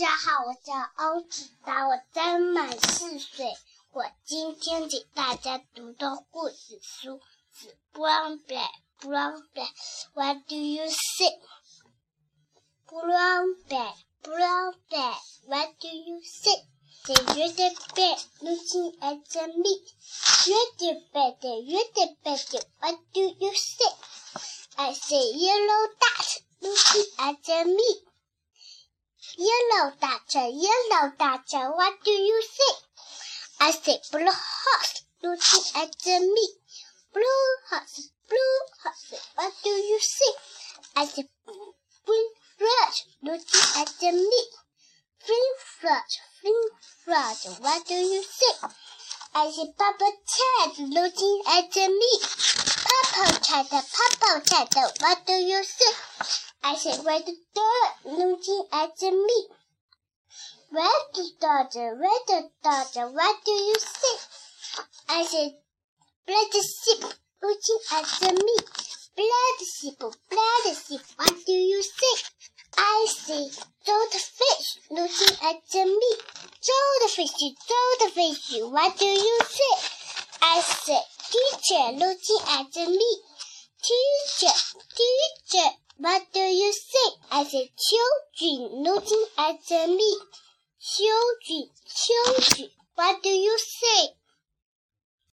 大家好，我叫欧子达，我刚满四岁。我今天给大家读的故事书是《Brown Bear》。Brown Bear，What do you See》。Brown Bear，Brown Bear，What do you See? The red bear looking at the meat. Red bear, red bear, what do you See? I see yellow dot looking at the meat. Yellow dot, yellow dot, what do you say? I say blue horse looking at the meat. Blue horse, blue horse, what do you say? I say green red looking at the meat. Green flush, green flush, what do you say? I say Papa Cat looking at the meat. Papa Cat, Papa Cat, what do you say? I said, red dog looking at the me. Red dog, red dog, what do you say? I said, black sheep looking at me. Black sheep, black sheep, what do you say? I say, fish looking at the me. fish, fish, what do you say? I said, teacher looking at the me. Teacher, teacher, what do you said, children looking at me. Children, children, what do you say?